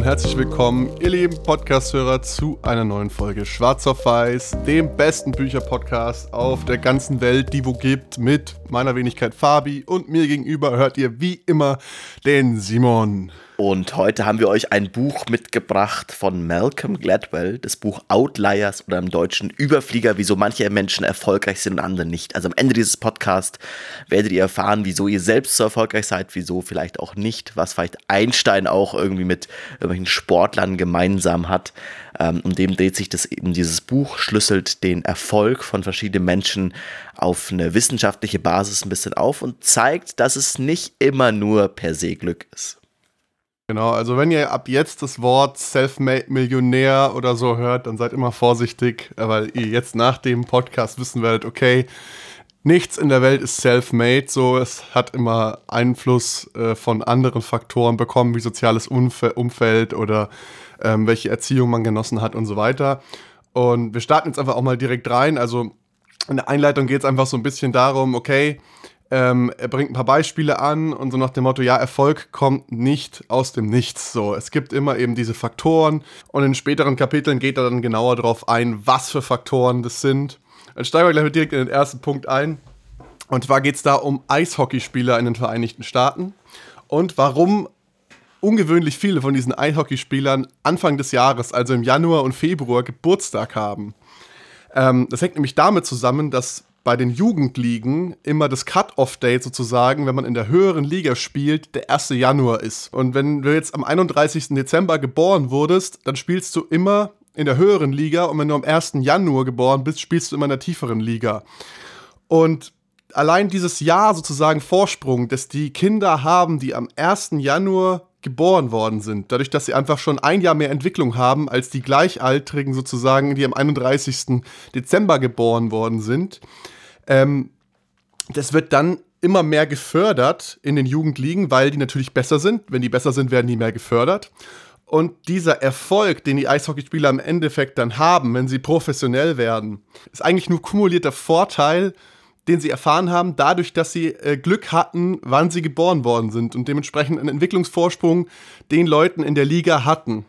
Und herzlich willkommen, ihr lieben Podcast-Hörer, zu einer neuen Folge Schwarz auf Weiß, dem besten Bücher-Podcast auf der ganzen Welt, die wo gibt, mit meiner Wenigkeit Fabi und mir gegenüber hört ihr wie immer den Simon. Und heute haben wir euch ein Buch mitgebracht von Malcolm Gladwell, das Buch Outliers oder im Deutschen Überflieger, wieso manche Menschen erfolgreich sind und andere nicht. Also am Ende dieses Podcasts werdet ihr erfahren, wieso ihr selbst so erfolgreich seid, wieso vielleicht auch nicht, was vielleicht Einstein auch irgendwie mit irgendwelchen Sportlern gemeinsam hat. Ähm, um dem dreht sich das eben dieses Buch, schlüsselt den Erfolg von verschiedenen Menschen auf eine wissenschaftliche Basis ein bisschen auf und zeigt, dass es nicht immer nur per se Glück ist. Genau, also wenn ihr ab jetzt das Wort Self-Made Millionär oder so hört, dann seid immer vorsichtig, weil ihr jetzt nach dem Podcast wissen werdet, okay, nichts in der Welt ist self-made, so es hat immer Einfluss äh, von anderen Faktoren bekommen, wie soziales Umf Umfeld oder ähm, welche Erziehung man genossen hat und so weiter. Und wir starten jetzt einfach auch mal direkt rein. Also in der Einleitung geht es einfach so ein bisschen darum, okay, ähm, er bringt ein paar Beispiele an und so nach dem Motto, ja, Erfolg kommt nicht aus dem Nichts. So, es gibt immer eben diese Faktoren und in späteren Kapiteln geht er dann genauer darauf ein, was für Faktoren das sind. Dann steigen wir gleich direkt in den ersten Punkt ein. Und zwar geht es da um Eishockeyspieler in den Vereinigten Staaten und warum ungewöhnlich viele von diesen Eishockeyspielern Anfang des Jahres, also im Januar und Februar, Geburtstag haben. Ähm, das hängt nämlich damit zusammen, dass bei den Jugendligen immer das Cut-Off-Date sozusagen, wenn man in der höheren Liga spielt, der 1. Januar ist. Und wenn du jetzt am 31. Dezember geboren wurdest, dann spielst du immer in der höheren Liga und wenn du am 1. Januar geboren bist, spielst du immer in der tieferen Liga. Und allein dieses Jahr sozusagen Vorsprung, dass die Kinder haben, die am 1. Januar geboren worden sind, dadurch, dass sie einfach schon ein Jahr mehr Entwicklung haben als die Gleichaltrigen sozusagen, die am 31. Dezember geboren worden sind. Ähm, das wird dann immer mehr gefördert in den Jugendligen, weil die natürlich besser sind. Wenn die besser sind, werden die mehr gefördert. Und dieser Erfolg, den die Eishockeyspieler im Endeffekt dann haben, wenn sie professionell werden, ist eigentlich nur kumulierter Vorteil den sie erfahren haben, dadurch, dass sie äh, Glück hatten, wann sie geboren worden sind und dementsprechend einen Entwicklungsvorsprung den Leuten in der Liga hatten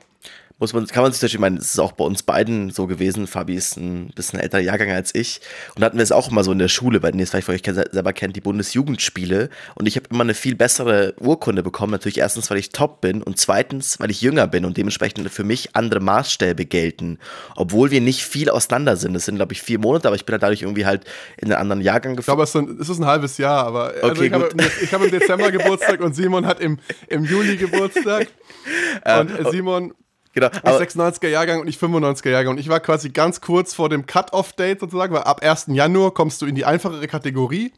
muss man, kann man sich natürlich, ich meine, es ist auch bei uns beiden so gewesen. Fabi ist ein bisschen älterer Jahrgang als ich. Und hatten wir es auch immer so in der Schule, bei denen ihr es vielleicht von euch selber kennt, die Bundesjugendspiele. Und ich habe immer eine viel bessere Urkunde bekommen. Natürlich erstens, weil ich top bin und zweitens, weil ich jünger bin und dementsprechend für mich andere Maßstäbe gelten. Obwohl wir nicht viel auseinander sind. Das sind, glaube ich, vier Monate, aber ich bin halt dadurch irgendwie halt in einen anderen Jahrgang gefahren. Ich glaube, es, ist ein halbes Jahr, aber also okay, ich, habe, ich habe im Dezember Geburtstag und Simon hat im, im Juli Geburtstag. Und ähm, Simon Genau. Ich 96er Jahrgang und ich 95er Jahrgang. Und ich war quasi ganz kurz vor dem Cut-Off-Date sozusagen, weil ab 1. Januar kommst du in die einfachere Kategorie.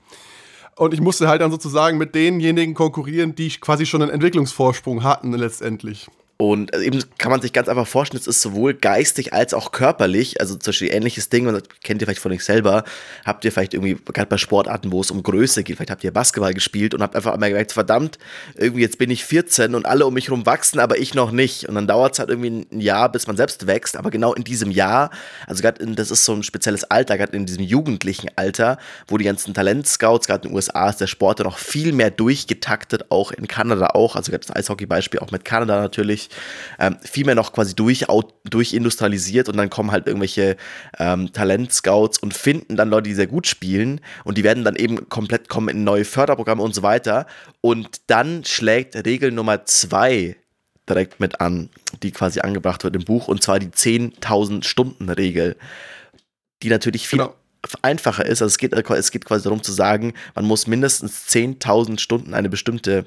Und ich musste halt dann sozusagen mit denjenigen konkurrieren, die quasi schon einen Entwicklungsvorsprung hatten letztendlich. Und also eben kann man sich ganz einfach vorstellen, es ist sowohl geistig als auch körperlich, also zum Beispiel ähnliches Ding, und das kennt ihr vielleicht von euch selber, habt ihr vielleicht irgendwie, gerade bei Sportarten, wo es um Größe geht, vielleicht habt ihr Basketball gespielt und habt einfach einmal gemerkt, verdammt, irgendwie jetzt bin ich 14 und alle um mich herum wachsen, aber ich noch nicht. Und dann dauert es halt irgendwie ein Jahr, bis man selbst wächst, aber genau in diesem Jahr, also gerade das ist so ein spezielles Alter, gerade in diesem jugendlichen Alter, wo die ganzen Talentscouts, gerade in den USA ist der Sport noch viel mehr durchgetaktet, auch in Kanada auch, also gerade das Eishockey-Beispiel auch mit Kanada natürlich, ähm, viel mehr noch quasi durch, durchindustrialisiert und dann kommen halt irgendwelche ähm, Talentscouts und finden dann Leute, die sehr gut spielen und die werden dann eben komplett kommen in neue Förderprogramme und so weiter. Und dann schlägt Regel Nummer zwei direkt mit an, die quasi angebracht wird im Buch, und zwar die 10.000 Stunden Regel, die natürlich viel genau. einfacher ist. Also es geht, es geht quasi darum zu sagen, man muss mindestens 10.000 Stunden eine bestimmte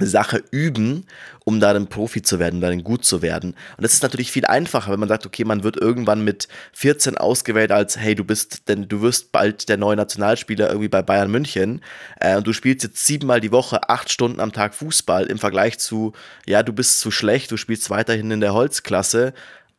Sache üben, um da ein Profi zu werden, darin gut zu werden. Und das ist natürlich viel einfacher, wenn man sagt, okay, man wird irgendwann mit 14 ausgewählt als, hey, du bist, denn du wirst bald der neue Nationalspieler irgendwie bei Bayern München äh, und du spielst jetzt siebenmal die Woche acht Stunden am Tag Fußball im Vergleich zu, ja, du bist zu schlecht, du spielst weiterhin in der Holzklasse,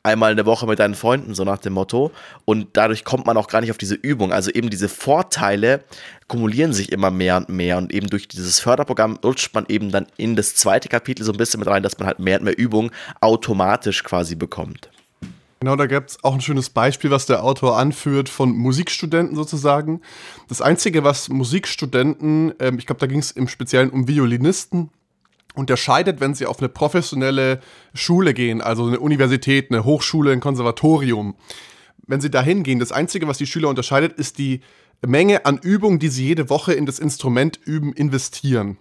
einmal in der Woche mit deinen Freunden, so nach dem Motto. Und dadurch kommt man auch gar nicht auf diese Übung. Also eben diese Vorteile kumulieren sich immer mehr und mehr. Und eben durch dieses Förderprogramm rutscht man eben dann in das zweite Kapitel so ein bisschen mit rein, dass man halt mehr und mehr Übung automatisch quasi bekommt. Genau, da gibt es auch ein schönes Beispiel, was der Autor anführt von Musikstudenten sozusagen. Das Einzige, was Musikstudenten, ähm, ich glaube, da ging es im Speziellen um Violinisten, unterscheidet, wenn sie auf eine professionelle Schule gehen, also eine Universität, eine Hochschule, ein Konservatorium. Wenn sie dahin gehen, das Einzige, was die Schüler unterscheidet, ist die Menge an Übungen, die sie jede Woche in das Instrument üben, investieren.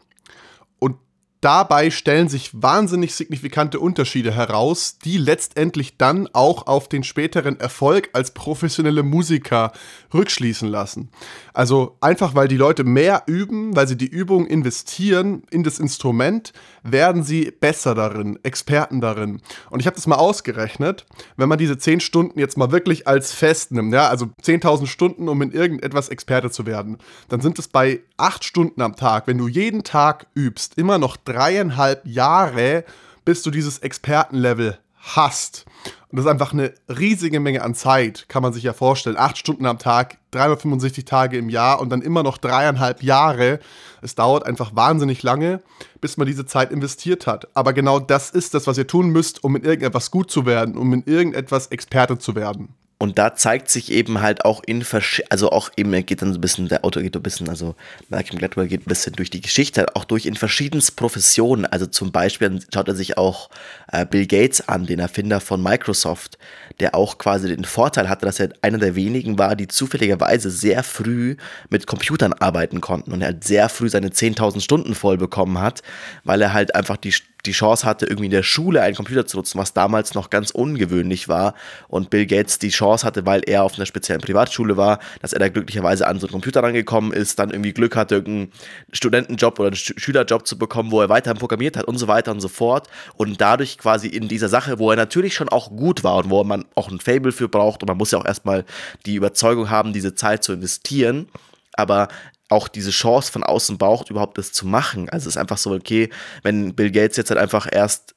Dabei stellen sich wahnsinnig signifikante Unterschiede heraus, die letztendlich dann auch auf den späteren Erfolg als professionelle Musiker rückschließen lassen. Also einfach weil die Leute mehr üben, weil sie die Übung investieren in das Instrument, werden sie besser darin, Experten darin. Und ich habe das mal ausgerechnet, wenn man diese 10 Stunden jetzt mal wirklich als fest nimmt, ja, also 10.000 Stunden, um in irgendetwas Experte zu werden, dann sind es bei 8 Stunden am Tag, wenn du jeden Tag übst, immer noch dreieinhalb Jahre, bis du dieses Expertenlevel hast. Und das ist einfach eine riesige Menge an Zeit, kann man sich ja vorstellen. Acht Stunden am Tag, 365 Tage im Jahr und dann immer noch dreieinhalb Jahre. Es dauert einfach wahnsinnig lange, bis man diese Zeit investiert hat. Aber genau das ist das, was ihr tun müsst, um in irgendetwas gut zu werden, um in irgendetwas Experte zu werden. Und da zeigt sich eben halt auch in also auch eben, geht dann so ein bisschen, der Autor geht so ein bisschen, also Malcolm Gladwell geht ein bisschen durch die Geschichte, auch durch in verschiedensten Professionen. Also zum Beispiel schaut er sich auch äh, Bill Gates an, den Erfinder von Microsoft, der auch quasi den Vorteil hatte, dass er einer der wenigen war, die zufälligerweise sehr früh mit Computern arbeiten konnten und er halt sehr früh seine 10.000 Stunden voll bekommen hat, weil er halt einfach die die Chance hatte, irgendwie in der Schule einen Computer zu nutzen, was damals noch ganz ungewöhnlich war. Und Bill Gates die Chance hatte, weil er auf einer speziellen Privatschule war, dass er da glücklicherweise an so einen Computer rangekommen ist, dann irgendwie Glück hatte, irgendeinen Studentenjob oder einen Schülerjob zu bekommen, wo er weiterhin programmiert hat und so weiter und so fort. Und dadurch quasi in dieser Sache, wo er natürlich schon auch gut war und wo man auch ein Fable für braucht und man muss ja auch erstmal die Überzeugung haben, diese Zeit zu investieren aber auch diese Chance von außen braucht, überhaupt das zu machen. Also es ist einfach so, okay, wenn Bill Gates jetzt halt einfach erst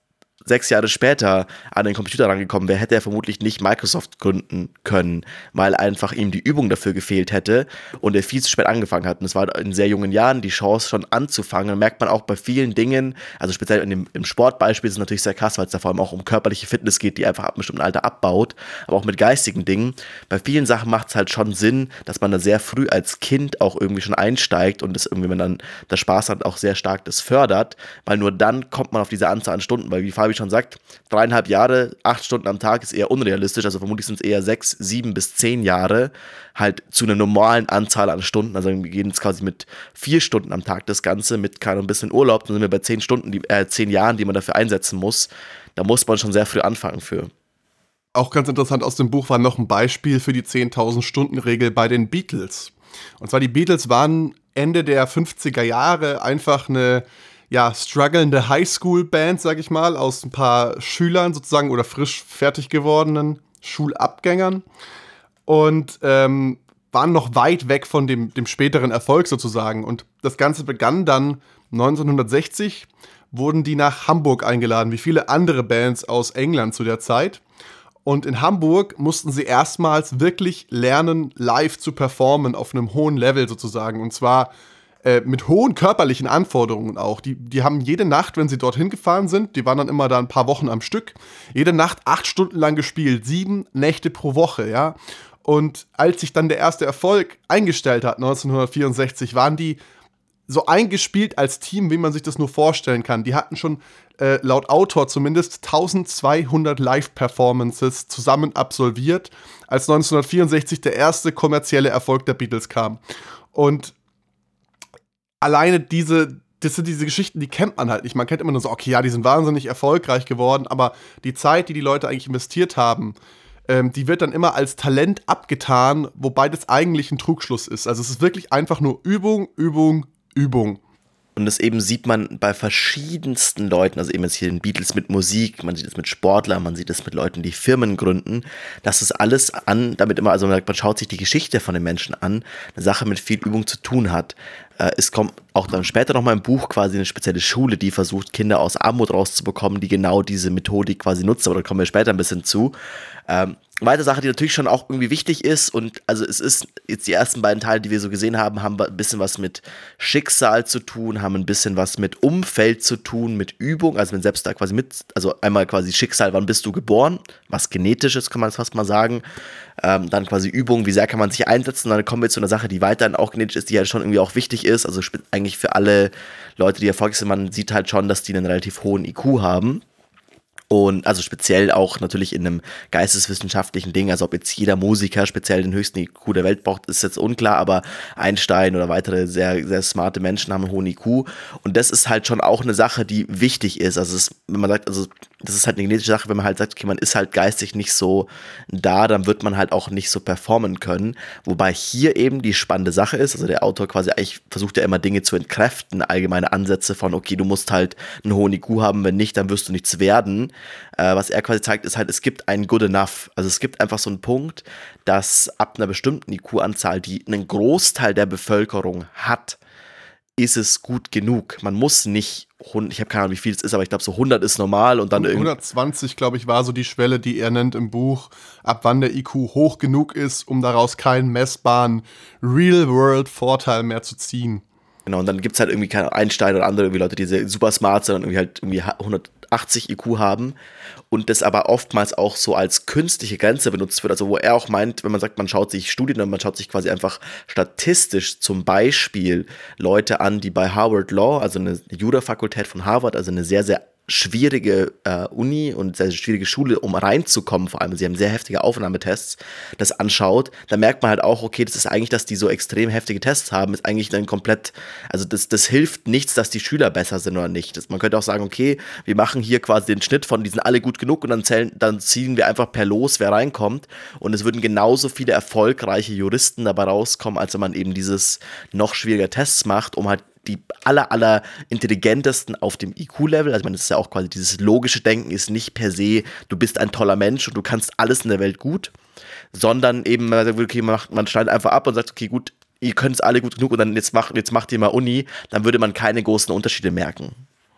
sechs Jahre später an den Computer rangekommen wäre, hätte er vermutlich nicht Microsoft gründen können, weil einfach ihm die Übung dafür gefehlt hätte und er viel zu spät angefangen hat. Und es war in sehr jungen Jahren die Chance, schon anzufangen. Und merkt man auch bei vielen Dingen, also speziell in dem, im Sportbeispiel ist es natürlich sehr krass, weil es da vor allem auch um körperliche Fitness geht, die einfach ab einem bestimmten Alter abbaut, aber auch mit geistigen Dingen. Bei vielen Sachen macht es halt schon Sinn, dass man da sehr früh als Kind auch irgendwie schon einsteigt und das irgendwie, wenn dann der Spaß hat, auch sehr stark das fördert, weil nur dann kommt man auf diese Anzahl an Stunden, weil wie Fabi schon sagt, dreieinhalb Jahre, acht Stunden am Tag ist eher unrealistisch. Also vermutlich sind es eher sechs, sieben bis zehn Jahre halt zu einer normalen Anzahl an Stunden. Also wir gehen jetzt quasi mit vier Stunden am Tag das Ganze, mit keinem bisschen Urlaub, dann sind wir bei zehn Stunden, die, äh, zehn Jahren, die man dafür einsetzen muss. Da muss man schon sehr früh anfangen für. Auch ganz interessant aus dem Buch war noch ein Beispiel für die 10.000 Stunden Regel bei den Beatles. Und zwar die Beatles waren Ende der 50er Jahre einfach eine ja, strugglende Highschool-Band, sag ich mal, aus ein paar Schülern sozusagen oder frisch fertig gewordenen Schulabgängern und ähm, waren noch weit weg von dem, dem späteren Erfolg sozusagen. Und das Ganze begann dann 1960, wurden die nach Hamburg eingeladen, wie viele andere Bands aus England zu der Zeit. Und in Hamburg mussten sie erstmals wirklich lernen, live zu performen auf einem hohen Level sozusagen. Und zwar äh, mit hohen körperlichen Anforderungen auch. Die, die haben jede Nacht, wenn sie dorthin gefahren sind, die waren dann immer da ein paar Wochen am Stück, jede Nacht acht Stunden lang gespielt, sieben Nächte pro Woche, ja. Und als sich dann der erste Erfolg eingestellt hat, 1964, waren die so eingespielt als Team, wie man sich das nur vorstellen kann. Die hatten schon äh, laut Autor zumindest 1200 Live-Performances zusammen absolviert, als 1964 der erste kommerzielle Erfolg der Beatles kam. Und alleine diese, das sind diese Geschichten, die kennt man halt nicht. Man kennt immer nur so, okay, ja, die sind wahnsinnig erfolgreich geworden, aber die Zeit, die die Leute eigentlich investiert haben, ähm, die wird dann immer als Talent abgetan, wobei das eigentlich ein Trugschluss ist. Also es ist wirklich einfach nur Übung, Übung, Übung. Und das eben sieht man bei verschiedensten Leuten, also eben jetzt hier den Beatles mit Musik, man sieht es mit Sportlern, man sieht es mit Leuten, die Firmen gründen, dass es alles an, damit immer, also man schaut sich die Geschichte von den Menschen an, eine Sache mit viel Übung zu tun hat. Äh, es kommt auch dann später nochmal im Buch quasi eine spezielle Schule, die versucht, Kinder aus Armut rauszubekommen, die genau diese Methodik quasi nutzt, aber da kommen wir später ein bisschen zu. Weitere Sache, die natürlich schon auch irgendwie wichtig ist und also es ist jetzt die ersten beiden Teile, die wir so gesehen haben, haben ein bisschen was mit Schicksal zu tun, haben ein bisschen was mit Umfeld zu tun, mit Übung, also wenn selbst da quasi mit, also einmal quasi Schicksal, wann bist du geboren, was genetisches kann man das fast mal sagen, ähm, dann quasi Übung, wie sehr kann man sich einsetzen, dann kommen wir zu einer Sache, die weiterhin auch genetisch ist, die ja schon irgendwie auch wichtig ist, also eigentlich für alle Leute, die erfolgreich sind, man sieht halt schon, dass die einen relativ hohen IQ haben und also speziell auch natürlich in einem geisteswissenschaftlichen Ding, also ob jetzt jeder Musiker speziell den höchsten IQ der Welt braucht, ist jetzt unklar, aber Einstein oder weitere sehr, sehr smarte Menschen haben einen hohen IQ. Und das ist halt schon auch eine Sache, die wichtig ist. Also es, wenn man sagt, also das ist halt eine genetische Sache, wenn man halt sagt, okay, man ist halt geistig nicht so da, dann wird man halt auch nicht so performen können. Wobei hier eben die spannende Sache ist, also der Autor quasi eigentlich versucht ja immer Dinge zu entkräften, allgemeine Ansätze von, okay, du musst halt einen hohen IQ haben, wenn nicht, dann wirst du nichts werden. Äh, was er quasi zeigt, ist halt, es gibt ein Good Enough. Also es gibt einfach so einen Punkt, dass ab einer bestimmten IQ-Anzahl, die einen Großteil der Bevölkerung hat, ist es gut genug. Man muss nicht, ich habe keine Ahnung, wie viel es ist, aber ich glaube, so 100 ist normal und dann irgendwie. 120, glaube ich, war so die Schwelle, die er nennt im Buch, ab wann der IQ hoch genug ist, um daraus keinen messbaren Real-World-Vorteil mehr zu ziehen. Genau, und dann gibt es halt irgendwie keine Einstein oder andere irgendwie Leute, die super smart sind und irgendwie halt irgendwie 180 IQ haben und das aber oftmals auch so als künstliche Grenze benutzt wird. Also wo er auch meint, wenn man sagt, man schaut sich Studien und man schaut sich quasi einfach statistisch zum Beispiel Leute an, die bei Harvard Law, also eine Jura-Fakultät von Harvard, also eine sehr, sehr schwierige äh, Uni und sehr schwierige Schule, um reinzukommen, vor allem, sie haben sehr heftige Aufnahmetests, das anschaut, da merkt man halt auch, okay, das ist eigentlich, dass die so extrem heftige Tests haben, ist eigentlich dann komplett, also das, das hilft nichts, dass die Schüler besser sind oder nicht. Das, man könnte auch sagen, okay, wir machen hier quasi den Schnitt von, die sind alle gut genug und dann, zählen, dann ziehen wir einfach per Los, wer reinkommt. Und es würden genauso viele erfolgreiche Juristen dabei rauskommen, als wenn man eben dieses noch schwieriger Tests macht, um halt die aller, aller intelligentesten auf dem IQ-Level. Also, das ist ja auch quasi dieses logische Denken, ist nicht per se, du bist ein toller Mensch und du kannst alles in der Welt gut, sondern eben, man sagt, okay, man, man schneidet einfach ab und sagt, okay, gut, ihr könnt es alle gut genug und dann jetzt macht, jetzt macht ihr mal Uni, dann würde man keine großen Unterschiede merken.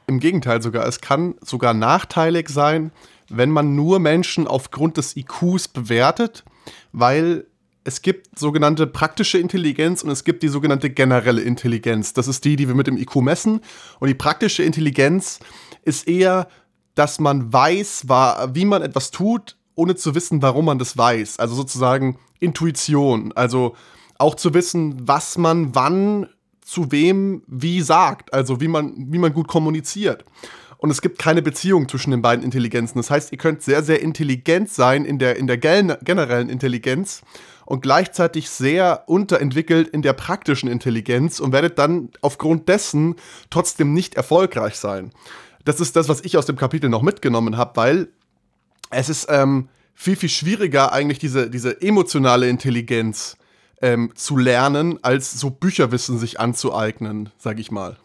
Im Gegenteil sogar, es kann sogar nachteilig sein, wenn man nur Menschen aufgrund des IQs bewertet, weil es gibt sogenannte praktische Intelligenz und es gibt die sogenannte generelle Intelligenz. Das ist die, die wir mit dem IQ messen. Und die praktische Intelligenz ist eher, dass man weiß, wie man etwas tut, ohne zu wissen, warum man das weiß. Also sozusagen Intuition. Also auch zu wissen, was man wann zu wem wie sagt. Also wie man, wie man gut kommuniziert. Und es gibt keine Beziehung zwischen den beiden Intelligenzen. Das heißt, ihr könnt sehr, sehr intelligent sein in der, in der generellen Intelligenz und gleichzeitig sehr unterentwickelt in der praktischen Intelligenz und werdet dann aufgrund dessen trotzdem nicht erfolgreich sein. Das ist das, was ich aus dem Kapitel noch mitgenommen habe, weil es ist ähm, viel, viel schwieriger, eigentlich diese, diese emotionale Intelligenz ähm, zu lernen, als so Bücherwissen sich anzueignen, sag ich mal.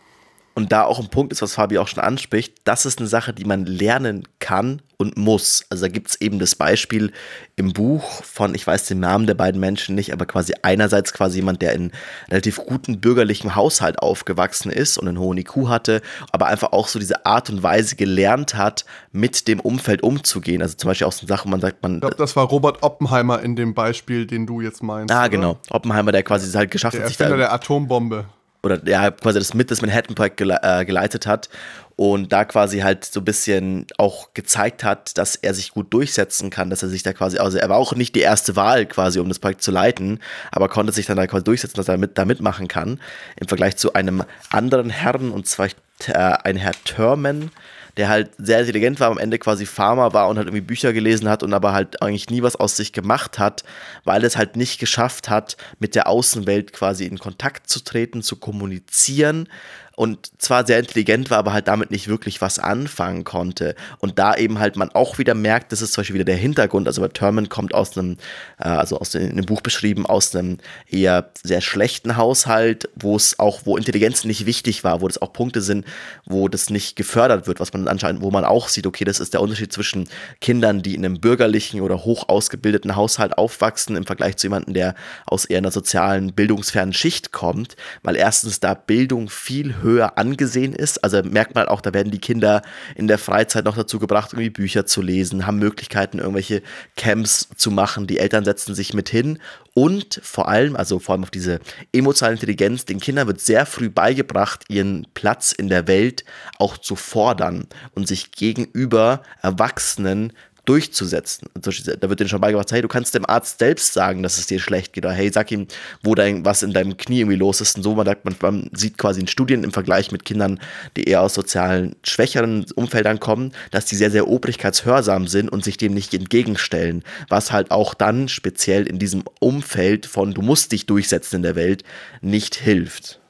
Und da auch ein Punkt ist, was Fabi auch schon anspricht, das ist eine Sache, die man lernen kann und muss. Also da gibt es eben das Beispiel im Buch von, ich weiß den Namen der beiden Menschen nicht, aber quasi einerseits quasi jemand, der in relativ guten bürgerlichen Haushalt aufgewachsen ist und einen hohen IQ hatte, aber einfach auch so diese Art und Weise gelernt hat, mit dem Umfeld umzugehen. Also zum Beispiel auch so Sachen, man sagt, man. Ich glaube, das war Robert Oppenheimer in dem Beispiel, den du jetzt meinst. Ah, oder? genau. Oppenheimer, der quasi halt geschafft der hat, sich da. der Atombombe oder ja, quasi das mit das Manhattan-Projekt gele äh, geleitet hat und da quasi halt so ein bisschen auch gezeigt hat, dass er sich gut durchsetzen kann, dass er sich da quasi, also er war auch nicht die erste Wahl quasi, um das Projekt zu leiten, aber konnte sich dann da quasi durchsetzen, dass er mit, da mitmachen kann, im Vergleich zu einem anderen Herrn, und zwar äh, ein Herr Thurman, der halt sehr intelligent war, am Ende quasi Farmer war und halt irgendwie Bücher gelesen hat und aber halt eigentlich nie was aus sich gemacht hat, weil es halt nicht geschafft hat, mit der Außenwelt quasi in Kontakt zu treten, zu kommunizieren und zwar sehr intelligent war, aber halt damit nicht wirklich was anfangen konnte. Und da eben halt man auch wieder merkt, das ist zum Beispiel wieder der Hintergrund. Also bei Terman kommt aus einem, äh, also aus dem Buch beschrieben, aus einem eher sehr schlechten Haushalt, wo es auch, wo Intelligenz nicht wichtig war, wo das auch Punkte sind, wo das nicht gefördert wird, was man anscheinend, wo man auch sieht, okay, das ist der Unterschied zwischen Kindern, die in einem bürgerlichen oder hoch ausgebildeten Haushalt aufwachsen, im Vergleich zu jemandem, der aus eher einer sozialen, bildungsfernen Schicht kommt, weil erstens da Bildung viel höher höher angesehen ist. Also merkt man auch, da werden die Kinder in der Freizeit noch dazu gebracht, irgendwie Bücher zu lesen, haben Möglichkeiten, irgendwelche Camps zu machen. Die Eltern setzen sich mit hin und vor allem, also vor allem auf diese emotionale Intelligenz, den Kindern wird sehr früh beigebracht, ihren Platz in der Welt auch zu fordern und sich gegenüber Erwachsenen durchzusetzen. Da wird denen schon beigebracht, hey, du kannst dem Arzt selbst sagen, dass es dir schlecht geht. Oder hey, sag ihm, wo dein, was in deinem Knie irgendwie los ist. Und so, man, man, man sieht quasi in Studien im Vergleich mit Kindern, die eher aus sozialen, schwächeren Umfeldern kommen, dass die sehr, sehr obrigkeitshörsam sind und sich dem nicht entgegenstellen. Was halt auch dann speziell in diesem Umfeld von du musst dich durchsetzen in der Welt nicht hilft.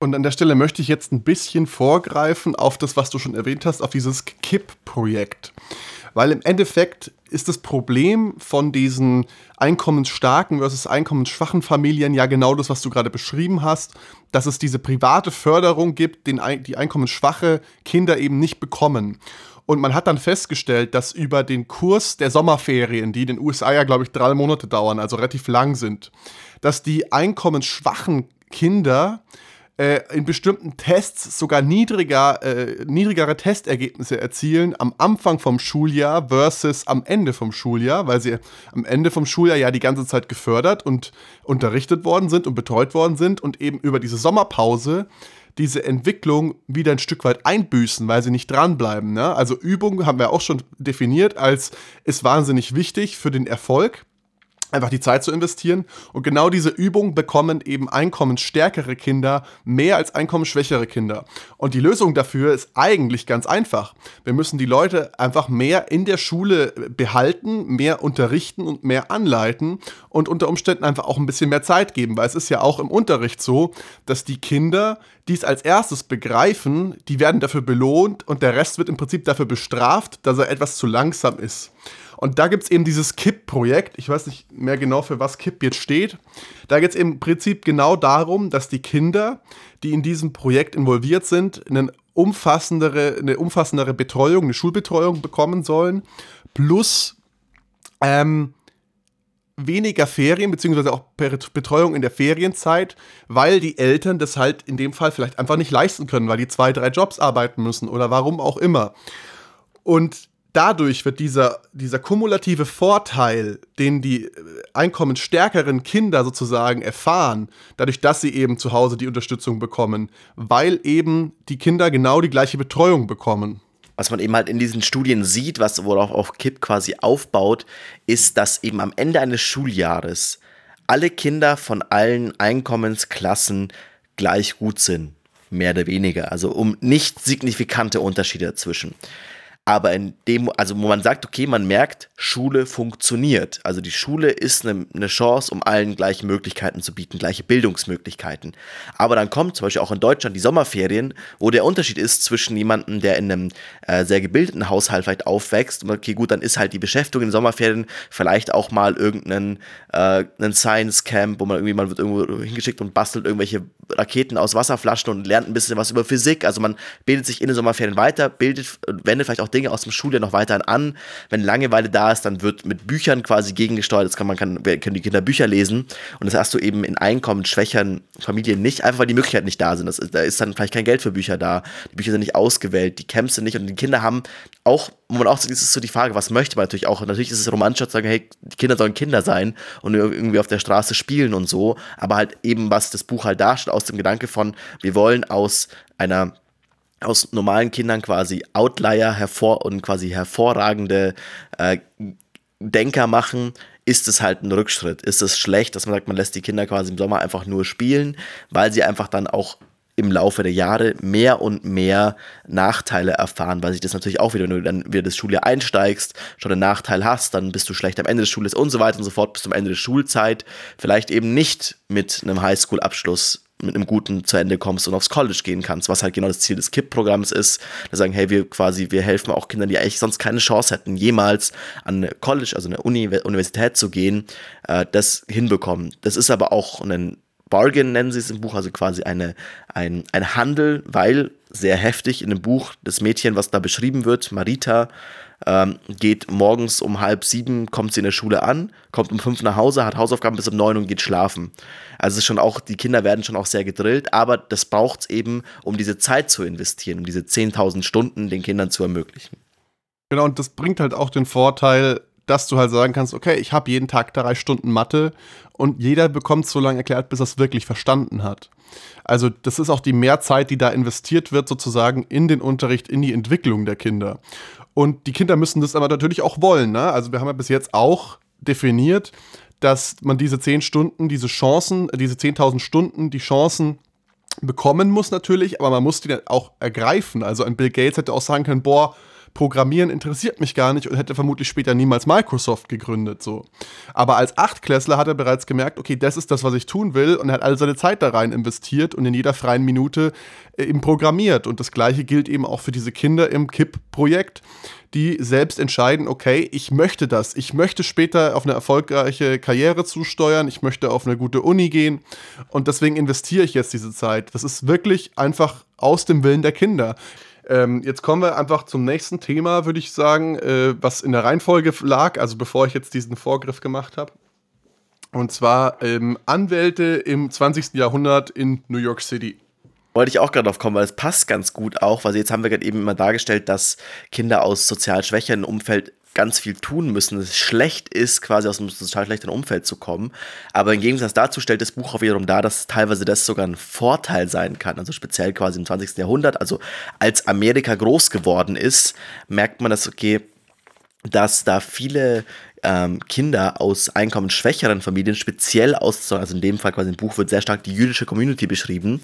Und an der Stelle möchte ich jetzt ein bisschen vorgreifen auf das, was du schon erwähnt hast, auf dieses KIP-Projekt. Weil im Endeffekt ist das Problem von diesen einkommensstarken versus einkommensschwachen Familien ja genau das, was du gerade beschrieben hast, dass es diese private Förderung gibt, den, die einkommensschwache Kinder eben nicht bekommen. Und man hat dann festgestellt, dass über den Kurs der Sommerferien, die in den USA ja, glaube ich, drei Monate dauern, also relativ lang sind, dass die einkommensschwachen Kinder in bestimmten Tests sogar niedriger, äh, niedrigere Testergebnisse erzielen am Anfang vom Schuljahr versus am Ende vom Schuljahr, weil sie am Ende vom Schuljahr ja die ganze Zeit gefördert und unterrichtet worden sind und betreut worden sind und eben über diese Sommerpause diese Entwicklung wieder ein Stück weit einbüßen, weil sie nicht dranbleiben. Ne? Also Übung haben wir auch schon definiert als ist wahnsinnig wichtig für den Erfolg einfach die Zeit zu investieren. Und genau diese Übung bekommen eben einkommensstärkere Kinder mehr als einkommensschwächere Kinder. Und die Lösung dafür ist eigentlich ganz einfach. Wir müssen die Leute einfach mehr in der Schule behalten, mehr unterrichten und mehr anleiten und unter Umständen einfach auch ein bisschen mehr Zeit geben, weil es ist ja auch im Unterricht so, dass die Kinder, die es als erstes begreifen, die werden dafür belohnt und der Rest wird im Prinzip dafür bestraft, dass er etwas zu langsam ist. Und da gibt es eben dieses KIP-Projekt. Ich weiß nicht mehr genau, für was KIP jetzt steht. Da geht es im Prinzip genau darum, dass die Kinder, die in diesem Projekt involviert sind, eine umfassendere, eine umfassendere Betreuung, eine Schulbetreuung bekommen sollen. Plus ähm, weniger Ferien, beziehungsweise auch Betreuung in der Ferienzeit, weil die Eltern das halt in dem Fall vielleicht einfach nicht leisten können, weil die zwei, drei Jobs arbeiten müssen oder warum auch immer. Und dadurch wird dieser, dieser kumulative Vorteil, den die äh, einkommensstärkeren Kinder sozusagen erfahren, dadurch, dass sie eben zu Hause die Unterstützung bekommen, weil eben die Kinder genau die gleiche Betreuung bekommen. Was man eben halt in diesen Studien sieht, was worauf auch KIP quasi aufbaut, ist, dass eben am Ende eines Schuljahres alle Kinder von allen Einkommensklassen gleich gut sind. Mehr oder weniger. Also um nicht signifikante Unterschiede dazwischen aber in dem, also wo man sagt, okay, man merkt, Schule funktioniert. Also die Schule ist eine, eine, Chance, um allen gleiche Möglichkeiten zu bieten, gleiche Bildungsmöglichkeiten. Aber dann kommt zum Beispiel auch in Deutschland die Sommerferien, wo der Unterschied ist zwischen jemandem, der in einem äh, sehr gebildeten Haushalt vielleicht aufwächst und okay, gut, dann ist halt die Beschäftigung in den Sommerferien vielleicht auch mal irgendein äh, Science Camp, wo man irgendwie, man wird irgendwo hingeschickt und bastelt irgendwelche Raketen aus Wasserflaschen und lernt ein bisschen was über Physik. Also man bildet sich in den Sommerferien weiter, bildet, wendet vielleicht auch Dinge aus dem Schuljahr noch weiterhin an. Wenn Langeweile da ist, dann wird mit Büchern quasi gegengesteuert. Das kann man kann, können die Kinder Bücher lesen. Und das hast du eben in einkommensschwächeren Familien nicht, einfach weil die Möglichkeiten nicht da sind. Das da ist dann vielleicht kein Geld für Bücher da. Die Bücher sind nicht ausgewählt, die Camps sind nicht. Und die Kinder haben auch, wo man auch sagt, ist es so die Frage, was möchte man natürlich auch. Natürlich ist es romantisch zu sagen, hey, die Kinder sollen Kinder sein und irgendwie auf der Straße spielen und so. Aber halt eben, was das Buch halt darstellt, aus dem Gedanke von, wir wollen aus einer aus normalen Kindern quasi Outlier hervor und quasi hervorragende äh, Denker machen, ist es halt ein Rückschritt. Ist es schlecht, dass man sagt, man lässt die Kinder quasi im Sommer einfach nur spielen, weil sie einfach dann auch im Laufe der Jahre mehr und mehr Nachteile erfahren, weil sich das natürlich auch wieder, wenn du dann wieder das Schuljahr einsteigst, schon einen Nachteil hast, dann bist du schlecht am Ende des Schuljahres und so weiter und so fort bis zum Ende der Schulzeit, vielleicht eben nicht mit einem Highschool-Abschluss mit einem guten zu Ende kommst und aufs College gehen kannst, was halt genau das Ziel des KIP-Programms ist. Da sagen, hey, wir quasi, wir helfen auch Kindern, die eigentlich sonst keine Chance hätten, jemals an College, also eine Uni Universität zu gehen, äh, das hinbekommen. Das ist aber auch ein Bargain nennen sie es im Buch, also quasi eine, ein, ein Handel, weil sehr heftig in dem Buch. Das Mädchen, was da beschrieben wird, Marita, ähm, geht morgens um halb sieben, kommt sie in der Schule an, kommt um fünf nach Hause, hat Hausaufgaben bis um neun und geht schlafen. Also es ist schon auch, die Kinder werden schon auch sehr gedrillt, aber das braucht es eben, um diese Zeit zu investieren, um diese 10.000 Stunden den Kindern zu ermöglichen. Genau, und das bringt halt auch den Vorteil, dass du halt sagen kannst, okay, ich habe jeden Tag drei Stunden Mathe und jeder bekommt so lange erklärt, bis er es wirklich verstanden hat. Also das ist auch die Mehrzeit, die da investiert wird, sozusagen in den Unterricht, in die Entwicklung der Kinder. Und die Kinder müssen das aber natürlich auch wollen. Ne? Also wir haben ja bis jetzt auch definiert, dass man diese zehn Stunden, diese Chancen, diese 10.000 Stunden, die Chancen bekommen muss natürlich, aber man muss die dann auch ergreifen. Also ein Bill Gates hätte auch sagen können, boah, Programmieren interessiert mich gar nicht und hätte vermutlich später niemals Microsoft gegründet. So. Aber als Achtklässler hat er bereits gemerkt, okay, das ist das, was ich tun will und er hat all seine Zeit da rein investiert und in jeder freien Minute äh, eben programmiert. Und das gleiche gilt eben auch für diese Kinder im KIP-Projekt die selbst entscheiden, okay, ich möchte das, ich möchte später auf eine erfolgreiche Karriere zusteuern, ich möchte auf eine gute Uni gehen und deswegen investiere ich jetzt diese Zeit. Das ist wirklich einfach aus dem Willen der Kinder. Ähm, jetzt kommen wir einfach zum nächsten Thema, würde ich sagen, äh, was in der Reihenfolge lag, also bevor ich jetzt diesen Vorgriff gemacht habe. Und zwar ähm, Anwälte im 20. Jahrhundert in New York City. Wollte ich auch gerade drauf kommen, weil es passt ganz gut auch, weil jetzt haben wir gerade eben immer dargestellt, dass Kinder aus sozial schwächeren Umfeld ganz viel tun müssen, dass es schlecht ist, quasi aus einem total schlechten Umfeld zu kommen. Aber im Gegensatz dazu stellt das Buch auch wiederum dar, dass teilweise das sogar ein Vorteil sein kann. Also speziell quasi im 20. Jahrhundert. Also als Amerika groß geworden ist, merkt man, dass, okay, dass da viele ähm, Kinder aus einkommensschwächeren Familien, speziell aus, also in dem Fall quasi im Buch wird sehr stark die jüdische Community beschrieben,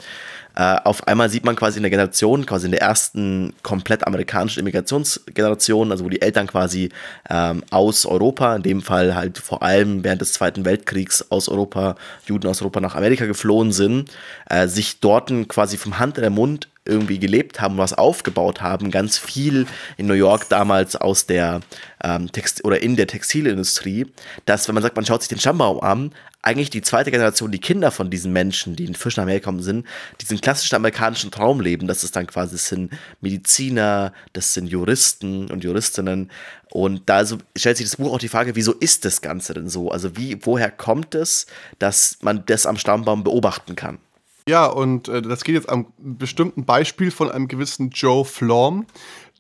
äh, auf einmal sieht man quasi in der Generation, quasi in der ersten komplett amerikanischen Immigrationsgeneration, also wo die Eltern quasi ähm, aus Europa, in dem Fall halt vor allem während des Zweiten Weltkriegs aus Europa, Juden aus Europa nach Amerika geflohen sind, äh, sich dort quasi vom Hand in den Mund irgendwie gelebt haben, was aufgebaut haben, ganz viel in New York damals aus der ähm, Text oder in der Textilindustrie, dass wenn man sagt, man schaut sich den Stammbaum an, eigentlich die zweite Generation, die Kinder von diesen Menschen, die in frisch nach Amerika kommen sind, diesen klassischen amerikanischen Traum leben. Das ist dann quasi, das sind Mediziner, das sind Juristen und Juristinnen. Und da also stellt sich das Buch auch die Frage, wieso ist das Ganze denn so? Also wie, woher kommt es, dass man das am Stammbaum beobachten kann? Ja, und äh, das geht jetzt am bestimmten Beispiel von einem gewissen Joe Flom,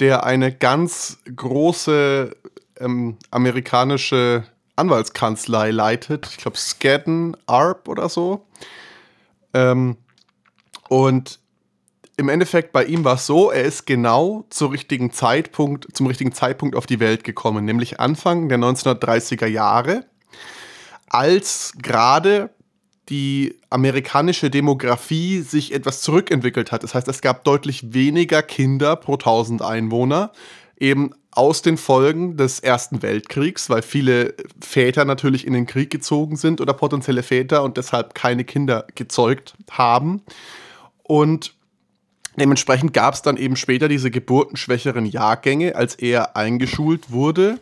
der eine ganz große ähm, amerikanische Anwaltskanzlei leitet. Ich glaube, Skadden Arp oder so. Ähm, und im Endeffekt bei ihm war es so, er ist genau zum richtigen Zeitpunkt, zum richtigen Zeitpunkt auf die Welt gekommen, nämlich Anfang der 1930er Jahre, als gerade die amerikanische Demografie sich etwas zurückentwickelt hat. Das heißt, es gab deutlich weniger Kinder pro 1000 Einwohner, eben aus den Folgen des Ersten Weltkriegs, weil viele Väter natürlich in den Krieg gezogen sind oder potenzielle Väter und deshalb keine Kinder gezeugt haben. Und dementsprechend gab es dann eben später diese geburtenschwächeren Jahrgänge, als er eingeschult wurde,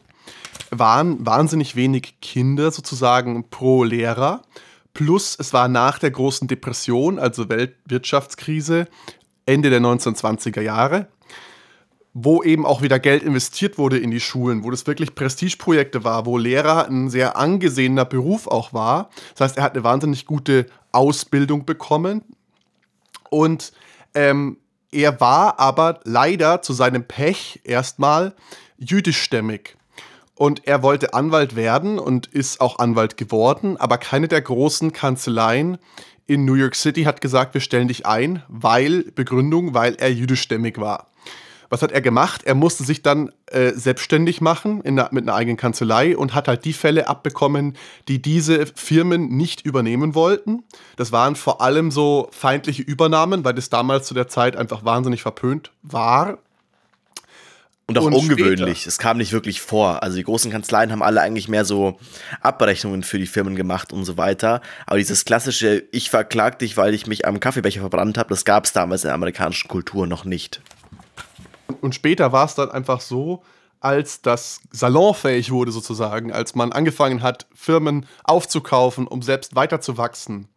waren wahnsinnig wenig Kinder sozusagen pro Lehrer. Plus es war nach der großen Depression, also Weltwirtschaftskrise, Ende der 1920er Jahre wo eben auch wieder Geld investiert wurde in die Schulen, wo das wirklich Prestigeprojekte war, wo Lehrer ein sehr angesehener Beruf auch war. Das heißt, er hat eine wahnsinnig gute Ausbildung bekommen und ähm, er war aber leider zu seinem Pech erstmal jüdischstämmig. Und er wollte Anwalt werden und ist auch Anwalt geworden, aber keine der großen Kanzleien in New York City hat gesagt, wir stellen dich ein, weil, Begründung, weil er jüdischstämmig war. Was hat er gemacht? Er musste sich dann äh, selbstständig machen in, mit einer eigenen Kanzlei und hat halt die Fälle abbekommen, die diese Firmen nicht übernehmen wollten. Das waren vor allem so feindliche Übernahmen, weil das damals zu der Zeit einfach wahnsinnig verpönt war. Und auch und ungewöhnlich. Später. Es kam nicht wirklich vor. Also die großen Kanzleien haben alle eigentlich mehr so Abrechnungen für die Firmen gemacht und so weiter. Aber dieses klassische, ich verklag dich, weil ich mich am Kaffeebecher verbrannt habe, das gab es damals in der amerikanischen Kultur noch nicht. Und später war es dann einfach so, als das salonfähig wurde sozusagen, als man angefangen hat, Firmen aufzukaufen, um selbst weiterzuwachsen,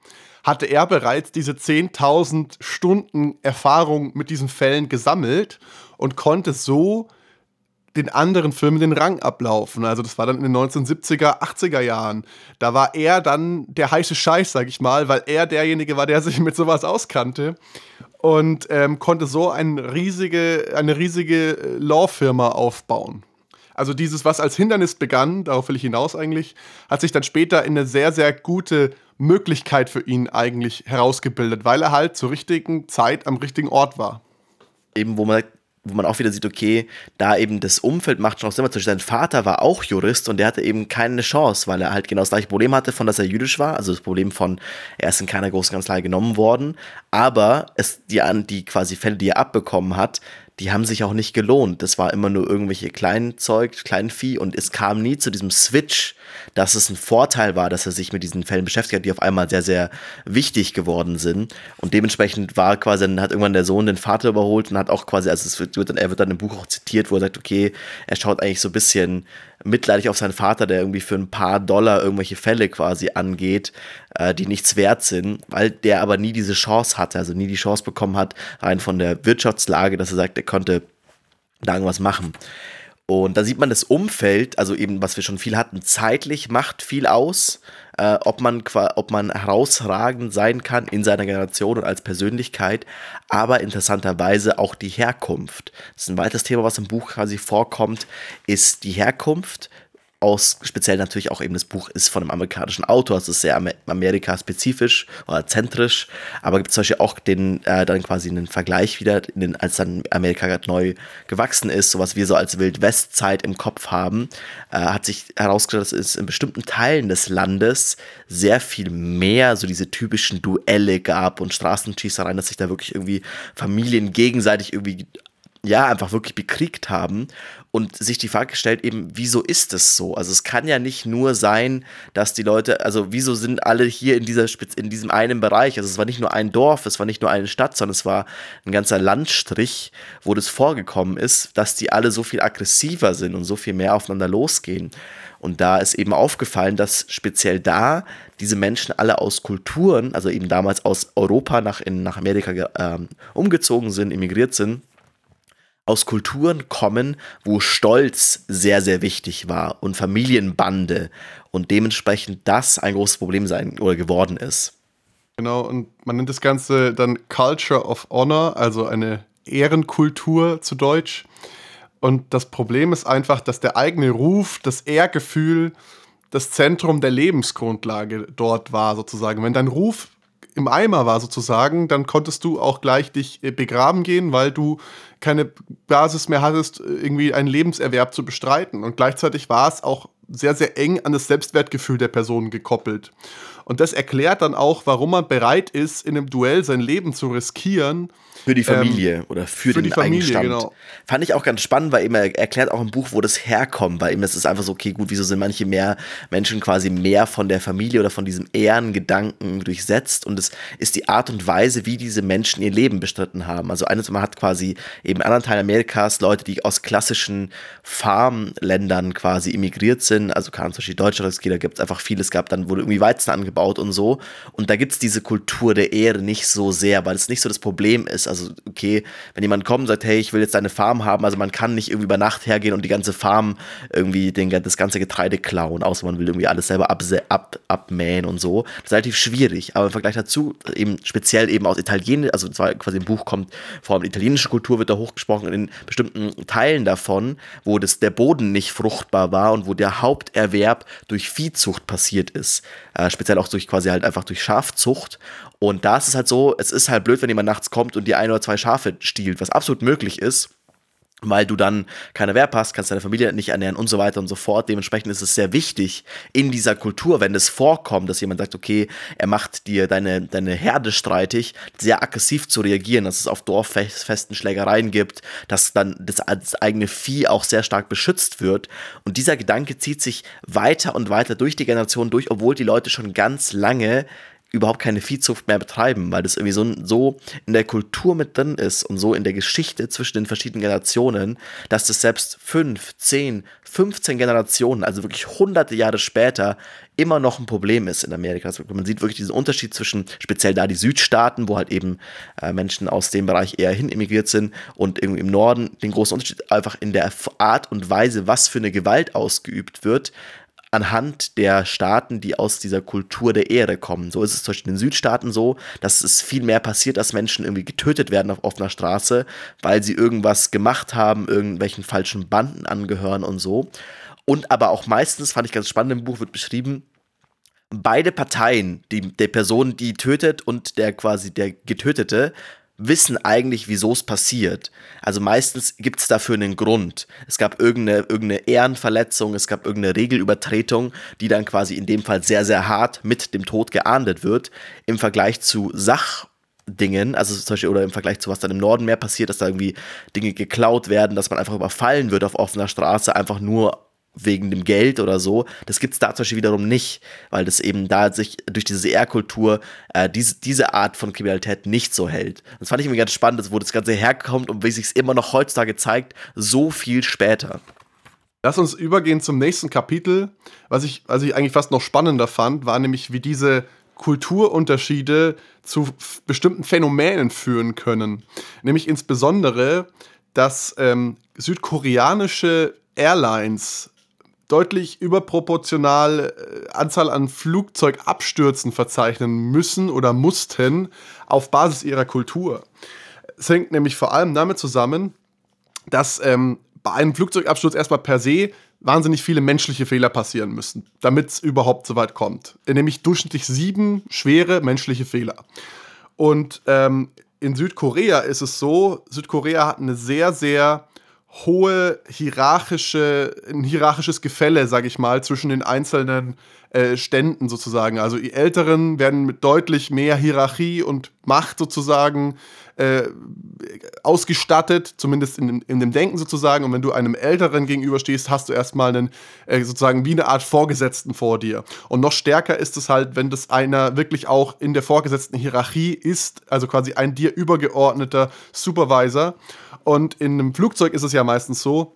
hatte er bereits diese 10.000 Stunden Erfahrung mit diesen Fällen gesammelt und konnte so den anderen Filmen den Rang ablaufen. Also das war dann in den 1970er, 80er Jahren. Da war er dann der heiße Scheiß, sag ich mal, weil er derjenige war, der sich mit sowas auskannte und ähm, konnte so ein riesige, eine riesige äh, Law-Firma aufbauen. Also dieses, was als Hindernis begann, darauf will ich hinaus eigentlich, hat sich dann später in eine sehr, sehr gute Möglichkeit für ihn eigentlich herausgebildet, weil er halt zur richtigen Zeit am richtigen Ort war. Eben, wo man wo man auch wieder sieht, okay, da eben das Umfeld macht schon auch Sinn. Zum Beispiel sein Vater war auch Jurist und der hatte eben keine Chance, weil er halt genau das gleiche Problem hatte, von dass er jüdisch war. Also das Problem von, er ist in keiner großen Kanzlei genommen worden. Aber es, die, die quasi Fälle, die er abbekommen hat, die haben sich auch nicht gelohnt. Das war immer nur irgendwelche kleinen Zeug, kleinen Vieh und es kam nie zu diesem Switch, dass es ein Vorteil war, dass er sich mit diesen Fällen beschäftigt hat, die auf einmal sehr, sehr wichtig geworden sind. Und dementsprechend war quasi, dann hat irgendwann der Sohn den Vater überholt und hat auch quasi, also es wird dann, er wird dann im Buch auch zitiert, wo er sagt, okay, er schaut eigentlich so ein bisschen mitleidig auf seinen Vater, der irgendwie für ein paar Dollar irgendwelche Fälle quasi angeht, äh, die nichts wert sind, weil der aber nie diese Chance hatte, also nie die Chance bekommen hat, rein von der Wirtschaftslage, dass er sagt, er konnte da irgendwas machen. Und da sieht man das Umfeld, also eben, was wir schon viel hatten, zeitlich macht viel aus, äh, ob, man, ob man herausragend sein kann in seiner Generation und als Persönlichkeit, aber interessanterweise auch die Herkunft. Das ist ein weiteres Thema, was im Buch quasi vorkommt, ist die Herkunft aus, speziell natürlich auch eben das Buch ist von einem amerikanischen Autor, ist sehr Amerika-spezifisch oder zentrisch, aber gibt es zum Beispiel auch den, äh, dann quasi einen Vergleich wieder, den, als dann Amerika gerade neu gewachsen ist, so was wir so als Wild-West-Zeit im Kopf haben, äh, hat sich herausgestellt, dass es in bestimmten Teilen des Landes sehr viel mehr so diese typischen Duelle gab und Straßenschießereien, dass sich da wirklich irgendwie Familien gegenseitig irgendwie ja, einfach wirklich bekriegt haben und sich die Frage gestellt, eben, wieso ist es so? Also es kann ja nicht nur sein, dass die Leute, also wieso sind alle hier in, dieser, in diesem einen Bereich? Also es war nicht nur ein Dorf, es war nicht nur eine Stadt, sondern es war ein ganzer Landstrich, wo das vorgekommen ist, dass die alle so viel aggressiver sind und so viel mehr aufeinander losgehen. Und da ist eben aufgefallen, dass speziell da diese Menschen alle aus Kulturen, also eben damals aus Europa nach, in, nach Amerika äh, umgezogen sind, emigriert sind, aus Kulturen kommen, wo Stolz sehr, sehr wichtig war und Familienbande und dementsprechend das ein großes Problem sein oder geworden ist. Genau, und man nennt das Ganze dann Culture of Honor, also eine Ehrenkultur zu Deutsch. Und das Problem ist einfach, dass der eigene Ruf, das Ehrgefühl, das Zentrum der Lebensgrundlage dort war, sozusagen. Wenn dein Ruf im Eimer war sozusagen, dann konntest du auch gleich dich äh, begraben gehen, weil du keine Basis mehr hattest, irgendwie einen Lebenserwerb zu bestreiten. Und gleichzeitig war es auch sehr, sehr eng an das Selbstwertgefühl der Person gekoppelt. Und das erklärt dann auch, warum man bereit ist, in einem Duell sein Leben zu riskieren, für die Familie ähm, oder für, für den die Familie, Eigenstand. Genau. Fand ich auch ganz spannend, weil eben er erklärt auch im Buch, wo das herkommt, weil eben es ist einfach so, okay, gut, wieso sind manche mehr Menschen quasi mehr von der Familie oder von diesem Ehrengedanken durchsetzt und es ist die Art und Weise, wie diese Menschen ihr Leben bestritten haben. Also eines, man hat quasi eben in anderen Teilen Amerikas Leute, die aus klassischen Farmländern quasi immigriert sind, also kann zum Beispiel Deutschland, da gibt es einfach viel, es gab dann wurde irgendwie Weizen angebaut und so. Und da gibt es diese Kultur der Ehre nicht so sehr, weil es nicht so das Problem ist, also okay, wenn jemand kommt und sagt, hey, ich will jetzt deine Farm haben, also man kann nicht irgendwie über Nacht hergehen und die ganze Farm irgendwie den, das ganze Getreide klauen, außer man will irgendwie alles selber ab, abmähen und so. Das ist relativ schwierig, aber im Vergleich dazu, eben speziell eben aus Italien, also zwar quasi im Buch kommt, vor allem italienische Kultur wird da hochgesprochen, in bestimmten Teilen davon, wo das, der Boden nicht fruchtbar war und wo der Haupterwerb durch Viehzucht passiert ist, äh, speziell auch durch quasi halt einfach durch Schafzucht. Und da ist es halt so, es ist halt blöd, wenn jemand nachts kommt und dir ein oder zwei Schafe stiehlt, was absolut möglich ist, weil du dann keine Wehrpass hast, kannst deine Familie nicht ernähren und so weiter und so fort. Dementsprechend ist es sehr wichtig in dieser Kultur, wenn es vorkommt, dass jemand sagt, okay, er macht dir deine, deine Herde streitig, sehr aggressiv zu reagieren, dass es auf Dorffesten Schlägereien gibt, dass dann das, das eigene Vieh auch sehr stark beschützt wird. Und dieser Gedanke zieht sich weiter und weiter durch die Generation durch, obwohl die Leute schon ganz lange überhaupt keine Viehzucht mehr betreiben, weil das irgendwie so, so in der Kultur mit drin ist und so in der Geschichte zwischen den verschiedenen Generationen, dass das selbst fünf, zehn, 15 Generationen, also wirklich hunderte Jahre später, immer noch ein Problem ist in Amerika. Also man sieht wirklich diesen Unterschied zwischen speziell da die Südstaaten, wo halt eben äh, Menschen aus dem Bereich eher hin emigriert sind und irgendwie im Norden den großen Unterschied einfach in der Art und Weise, was für eine Gewalt ausgeübt wird, anhand der Staaten, die aus dieser Kultur der Ehre kommen. So ist es zum Beispiel in den Südstaaten so, dass es viel mehr passiert, dass Menschen irgendwie getötet werden auf offener Straße, weil sie irgendwas gemacht haben, irgendwelchen falschen Banden angehören und so. Und aber auch meistens, fand ich ganz spannend im Buch, wird beschrieben, beide Parteien, die, der Person, die tötet und der quasi der Getötete, wissen eigentlich, wieso es passiert. Also meistens gibt es dafür einen Grund. Es gab irgendeine, irgendeine Ehrenverletzung, es gab irgendeine Regelübertretung, die dann quasi in dem Fall sehr, sehr hart mit dem Tod geahndet wird. Im Vergleich zu Sachdingen, also zum Beispiel, oder im Vergleich zu was dann im Norden mehr passiert, dass da irgendwie Dinge geklaut werden, dass man einfach überfallen wird auf offener Straße, einfach nur wegen dem Geld oder so. Das gibt es da zum Beispiel wiederum nicht, weil das eben da sich durch diese Ehrkultur äh, diese, diese Art von Kriminalität nicht so hält. Das fand ich irgendwie ganz spannend, wo das Ganze herkommt und wie sich es immer noch heutzutage zeigt, so viel später. Lass uns übergehen zum nächsten Kapitel. Was ich, was ich eigentlich fast noch spannender fand, war nämlich, wie diese Kulturunterschiede zu bestimmten Phänomenen führen können. Nämlich insbesondere, dass ähm, südkoreanische Airlines deutlich überproportional äh, Anzahl an Flugzeugabstürzen verzeichnen müssen oder mussten auf Basis ihrer Kultur. Es hängt nämlich vor allem damit zusammen, dass ähm, bei einem Flugzeugabsturz erstmal per se wahnsinnig viele menschliche Fehler passieren müssen, damit es überhaupt so weit kommt. Nämlich durchschnittlich sieben schwere menschliche Fehler. Und ähm, in Südkorea ist es so, Südkorea hat eine sehr, sehr hohe hierarchische, ein hierarchisches Gefälle, sage ich mal, zwischen den einzelnen äh, Ständen sozusagen. Also die Älteren werden mit deutlich mehr Hierarchie und Macht sozusagen äh, ausgestattet, zumindest in, in dem Denken sozusagen. Und wenn du einem Älteren gegenüberstehst, hast du erstmal einen äh, sozusagen wie eine Art Vorgesetzten vor dir. Und noch stärker ist es halt, wenn das einer wirklich auch in der vorgesetzten Hierarchie ist, also quasi ein dir übergeordneter Supervisor. Und in einem Flugzeug ist es ja meistens so,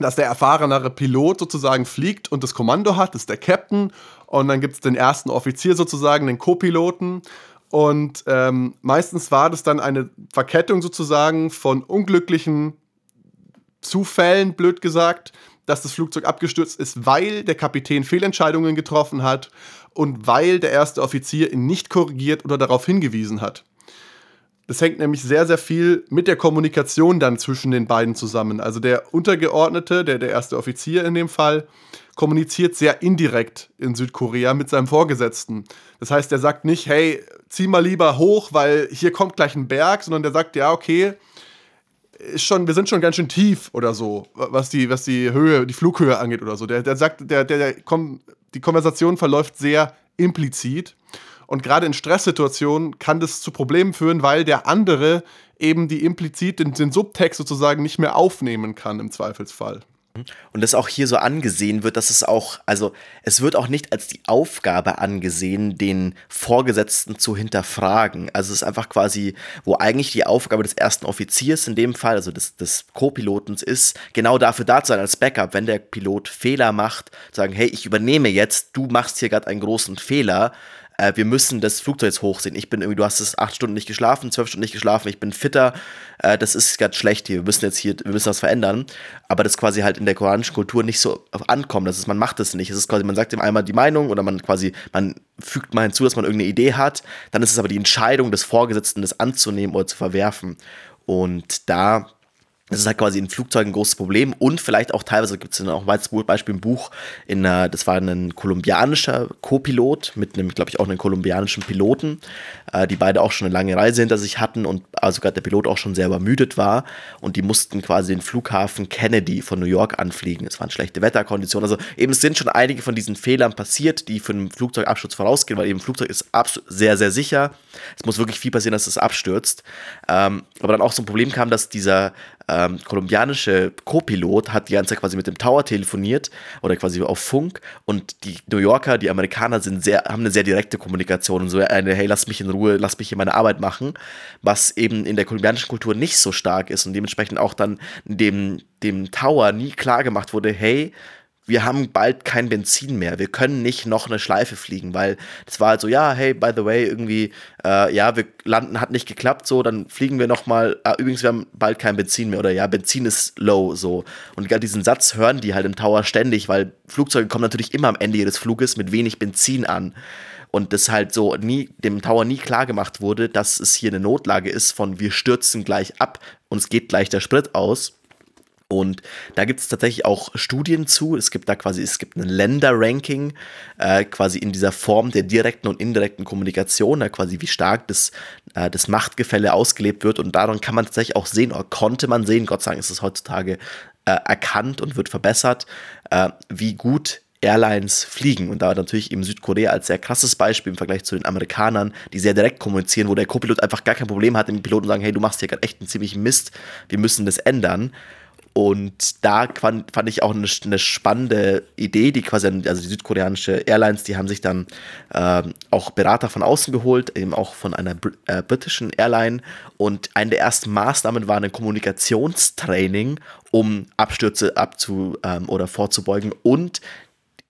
dass der erfahrenere Pilot sozusagen fliegt und das Kommando hat, das ist der Captain. Und dann gibt es den ersten Offizier sozusagen, den Co-Piloten. Und ähm, meistens war das dann eine Verkettung sozusagen von unglücklichen Zufällen, blöd gesagt, dass das Flugzeug abgestürzt ist, weil der Kapitän Fehlentscheidungen getroffen hat und weil der erste Offizier ihn nicht korrigiert oder darauf hingewiesen hat. Das hängt nämlich sehr, sehr viel mit der Kommunikation dann zwischen den beiden zusammen. Also der Untergeordnete, der, der erste Offizier in dem Fall, kommuniziert sehr indirekt in Südkorea mit seinem Vorgesetzten. Das heißt, er sagt nicht, hey, zieh mal lieber hoch, weil hier kommt gleich ein Berg, sondern der sagt, ja, okay, ist schon, wir sind schon ganz schön tief oder so, was die, was die Höhe, die Flughöhe angeht oder so. Der, der sagt, der, der, der, die Konversation verläuft sehr implizit und gerade in Stresssituationen kann das zu Problemen führen, weil der andere eben die implizit den, den Subtext sozusagen nicht mehr aufnehmen kann im Zweifelsfall. Und das auch hier so angesehen wird, dass es auch, also es wird auch nicht als die Aufgabe angesehen, den Vorgesetzten zu hinterfragen. Also es ist einfach quasi, wo eigentlich die Aufgabe des ersten Offiziers in dem Fall, also des, des Co-Pilotens ist, genau dafür da zu sein als Backup, wenn der Pilot Fehler macht, sagen, hey, ich übernehme jetzt, du machst hier gerade einen großen Fehler, äh, wir müssen das Flugzeug jetzt hochsehen. Ich bin irgendwie, du hast es acht Stunden nicht geschlafen, zwölf Stunden nicht geschlafen, ich bin fitter, äh, das ist ganz schlecht hier, wir müssen jetzt hier, wir müssen das verändern. Aber das quasi halt in der koranischen Kultur nicht so ankommt. Das ist, man macht das nicht. Es ist quasi, man sagt ihm einmal die Meinung oder man quasi, man fügt mal hinzu, dass man irgendeine Idee hat. Dann ist es aber die Entscheidung des Vorgesetzten, das anzunehmen oder zu verwerfen. Und da das ist halt quasi in Flugzeugen ein großes Problem und vielleicht auch teilweise gibt es dann auch ein Beispiel im Buch, in, das war ein kolumbianischer Co-Pilot mit einem, glaube ich, auch einem kolumbianischen Piloten, uh, die beide auch schon eine lange Reise hinter sich hatten und also gerade der Pilot auch schon sehr übermüdet war und die mussten quasi den Flughafen Kennedy von New York anfliegen. Es waren schlechte Wetterkonditionen, also eben sind schon einige von diesen Fehlern passiert, die für einen Flugzeugabsturz vorausgehen, weil eben ein Flugzeug ist sehr, sehr sicher. Es muss wirklich viel passieren, dass es abstürzt. Ähm, aber dann auch so ein Problem kam, dass dieser ähm, kolumbianische Co-Pilot hat die ganze Zeit quasi mit dem Tower telefoniert oder quasi auf Funk. Und die New Yorker, die Amerikaner sind sehr, haben eine sehr direkte Kommunikation und so eine, hey, lass mich in Ruhe, lass mich hier meine Arbeit machen, was eben in der kolumbianischen Kultur nicht so stark ist und dementsprechend auch dann dem, dem Tower nie klar gemacht wurde, hey, wir haben bald kein Benzin mehr. Wir können nicht noch eine Schleife fliegen, weil das war halt so, ja, hey, by the way, irgendwie, äh, ja, wir landen hat nicht geklappt, so, dann fliegen wir noch mal. Äh, übrigens, wir haben bald kein Benzin mehr oder ja, Benzin ist low, so. Und diesen Satz hören die halt im Tower ständig, weil Flugzeuge kommen natürlich immer am Ende ihres Fluges mit wenig Benzin an. Und das halt so nie, dem Tower nie klar gemacht wurde, dass es hier eine Notlage ist von wir stürzen gleich ab und es geht gleich der Sprit aus und da gibt es tatsächlich auch Studien zu. Es gibt da quasi, es gibt ein Länderranking, äh, quasi in dieser Form der direkten und indirekten Kommunikation, äh, quasi wie stark das, äh, das Machtgefälle ausgelebt wird. Und daran kann man tatsächlich auch sehen, oder konnte man sehen, Gott sei Dank ist es heutzutage äh, erkannt und wird verbessert, äh, wie gut Airlines fliegen. Und da natürlich eben Südkorea als sehr krasses Beispiel im Vergleich zu den Amerikanern, die sehr direkt kommunizieren, wo der Co-Pilot einfach gar kein Problem hat, dem Piloten sagen, hey, du machst hier gerade echt einen ziemlichen Mist, wir müssen das ändern. Und da fand, fand ich auch eine, eine, spannende Idee, die quasi, also die südkoreanische Airlines, die haben sich dann äh, auch Berater von außen geholt, eben auch von einer äh, britischen Airline. Und eine der ersten Maßnahmen war ein Kommunikationstraining, um Abstürze abzu ähm, oder vorzubeugen und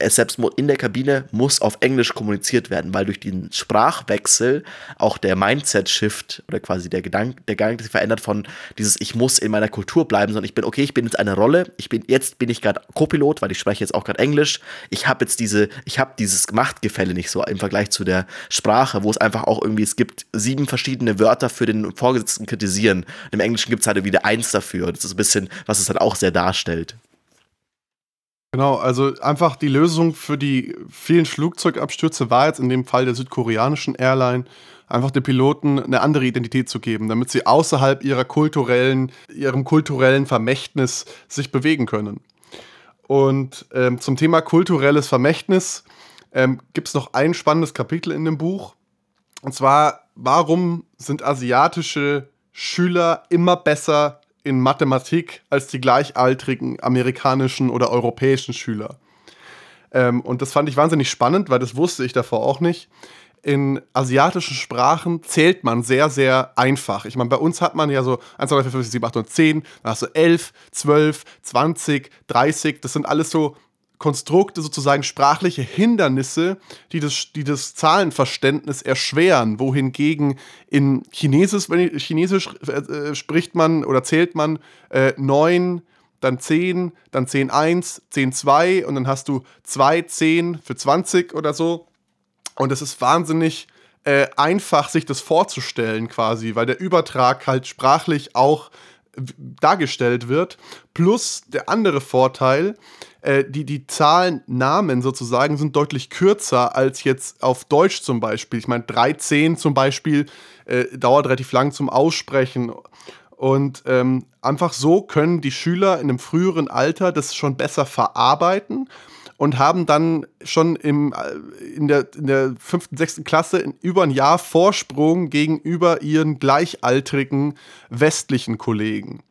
selbst in der Kabine muss auf Englisch kommuniziert werden, weil durch den Sprachwechsel auch der Mindset-Shift oder quasi der Gedanke, der Gedanke sich verändert von dieses Ich muss in meiner Kultur bleiben, sondern ich bin, okay, ich bin jetzt eine Rolle, ich bin, jetzt bin ich gerade Co-Pilot, weil ich spreche jetzt auch gerade Englisch. Ich habe jetzt diese, ich habe dieses Machtgefälle nicht so im Vergleich zu der Sprache, wo es einfach auch irgendwie, es gibt sieben verschiedene Wörter für den Vorgesetzten kritisieren. Im Englischen gibt es halt wieder eins dafür. Das ist ein bisschen, was es halt auch sehr darstellt. Genau, also einfach die Lösung für die vielen Flugzeugabstürze war jetzt in dem Fall der südkoreanischen Airline einfach den Piloten eine andere Identität zu geben, damit sie außerhalb ihrer kulturellen, ihrem kulturellen Vermächtnis sich bewegen können. Und ähm, zum Thema kulturelles Vermächtnis ähm, gibt es noch ein spannendes Kapitel in dem Buch. Und zwar, warum sind asiatische Schüler immer besser in Mathematik als die gleichaltrigen amerikanischen oder europäischen Schüler. Ähm, und das fand ich wahnsinnig spannend, weil das wusste ich davor auch nicht. In asiatischen Sprachen zählt man sehr, sehr einfach. Ich meine, bei uns hat man ja so 1, 2, 3, 4, 5, 6, 7, 8 und 10, dann hast du 11, 12, 20, 30. Das sind alles so Konstrukte, sozusagen sprachliche Hindernisse, die das, die das Zahlenverständnis erschweren, wohingegen in Chinesisch, wenn Chinesisch äh, spricht man oder zählt man äh, 9, dann 10, dann 10, 1, 10, 2 und dann hast du 2, 10 für 20 oder so. Und es ist wahnsinnig äh, einfach, sich das vorzustellen quasi, weil der Übertrag halt sprachlich auch dargestellt wird. Plus der andere Vorteil, äh, die, die Zahlen, Namen sozusagen sind deutlich kürzer als jetzt auf Deutsch zum Beispiel. Ich meine, 13 zum Beispiel äh, dauert relativ lang zum Aussprechen. Und ähm, einfach so können die Schüler in einem früheren Alter das schon besser verarbeiten und haben dann schon im, äh, in, der, in der fünften, sechsten Klasse über ein Jahr Vorsprung gegenüber ihren gleichaltrigen westlichen Kollegen.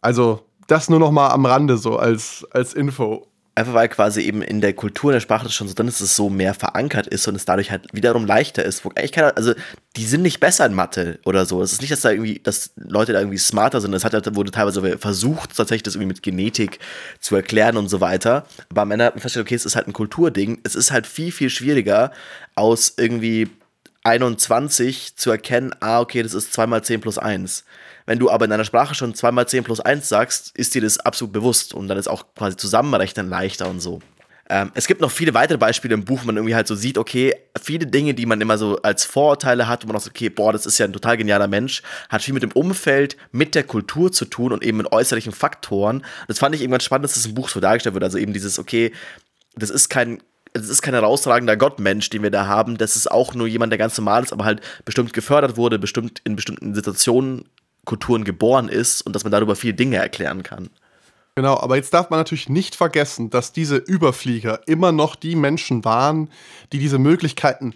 Also das nur noch mal am Rande so als, als Info. Einfach weil quasi eben in der Kultur in der Sprache das schon so drin ist, es so mehr verankert ist und es dadurch halt wiederum leichter ist. Wo eigentlich keiner, also die sind nicht besser in Mathe oder so. Es ist nicht, dass da irgendwie, dass Leute da irgendwie smarter sind. Das hat, wurde teilweise versucht, tatsächlich das irgendwie mit Genetik zu erklären und so weiter. Aber am Ende hat man festgestellt, okay, es ist halt ein Kulturding. Es ist halt viel, viel schwieriger, aus irgendwie 21 zu erkennen, ah, okay, das ist 2 mal 10 plus 1. Wenn du aber in deiner Sprache schon 2 mal 10 plus 1 sagst, ist dir das absolut bewusst und dann ist auch quasi Zusammenrechnen leichter und so. Ähm, es gibt noch viele weitere Beispiele im Buch, wo man irgendwie halt so sieht, okay, viele Dinge, die man immer so als Vorurteile hat, wo man auch so, okay, boah, das ist ja ein total genialer Mensch, hat viel mit dem Umfeld, mit der Kultur zu tun und eben mit äußerlichen Faktoren. Das fand ich irgendwann spannend, dass das im Buch so dargestellt wird. Also eben dieses, okay, das ist kein es ist kein herausragender Gottmensch, den wir da haben. Das ist auch nur jemand, der ganz normal ist, aber halt bestimmt gefördert wurde, bestimmt in bestimmten Situationen, Kulturen geboren ist und dass man darüber viele Dinge erklären kann. Genau, aber jetzt darf man natürlich nicht vergessen, dass diese Überflieger immer noch die Menschen waren, die diese Möglichkeiten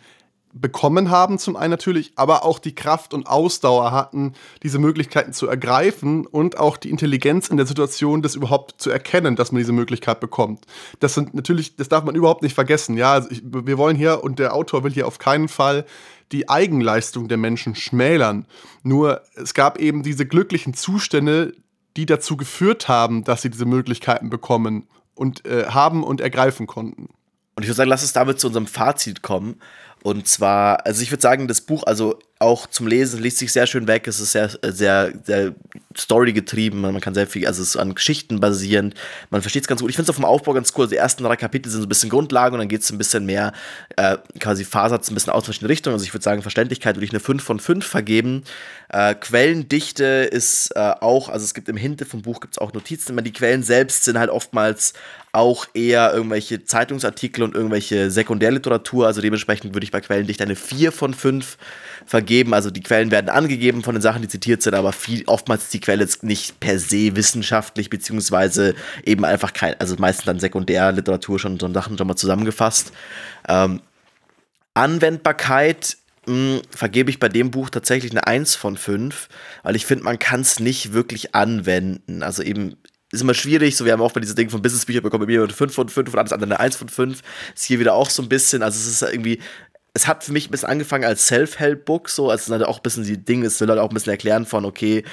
bekommen haben, zum einen natürlich, aber auch die Kraft und Ausdauer hatten, diese Möglichkeiten zu ergreifen und auch die Intelligenz in der Situation, das überhaupt zu erkennen, dass man diese Möglichkeit bekommt. Das sind natürlich, das darf man überhaupt nicht vergessen. Ja, also ich, wir wollen hier und der Autor will hier auf keinen Fall die Eigenleistung der Menschen schmälern. Nur es gab eben diese glücklichen Zustände, die dazu geführt haben, dass sie diese Möglichkeiten bekommen und äh, haben und ergreifen konnten. Und ich würde sagen, lass uns damit zu unserem Fazit kommen. Und zwar, also ich würde sagen, das Buch, also auch zum Lesen, liest sich sehr schön weg. Es ist sehr, sehr, sehr Story getrieben. Man kann sehr viel, also es ist an Geschichten basierend. Man versteht es ganz gut. Ich finde es auf dem Aufbau ganz cool. Die ersten drei Kapitel sind so ein bisschen Grundlagen und dann geht es ein bisschen mehr, äh, quasi fasert ein bisschen aus verschiedene Richtungen. Also ich würde sagen, Verständlichkeit würde ich eine 5 von 5 vergeben. Äh, Quellendichte ist äh, auch, also es gibt im Hinte vom Buch gibt es auch Notizen. Die Quellen selbst sind halt oftmals auch eher irgendwelche Zeitungsartikel und irgendwelche Sekundärliteratur. Also dementsprechend würde ich bei Quellendichte eine 4 von 5 vergeben. Also die Quellen werden angegeben von den Sachen, die zitiert sind, aber viel, oftmals ist die Quelle nicht per se wissenschaftlich, beziehungsweise eben einfach kein, also meistens dann Sekundärliteratur schon so Sachen schon mal zusammengefasst. Ähm, Anwendbarkeit mh, hm, vergebe ich bei dem Buch tatsächlich eine 1 von 5, weil ich finde, man kann es nicht wirklich anwenden. Also eben ist immer schwierig, so wir haben auch bei diesem Ding von Businessbüchern bekommen, wir 5 von 5 und alles andere eine 1 von 5. Ist hier wieder auch so ein bisschen, also es ist irgendwie, es hat für mich ein bisschen angefangen als Self-Help-Book, so, also halt auch ein bisschen die Dinge, es will halt auch ein bisschen erklären von, okay,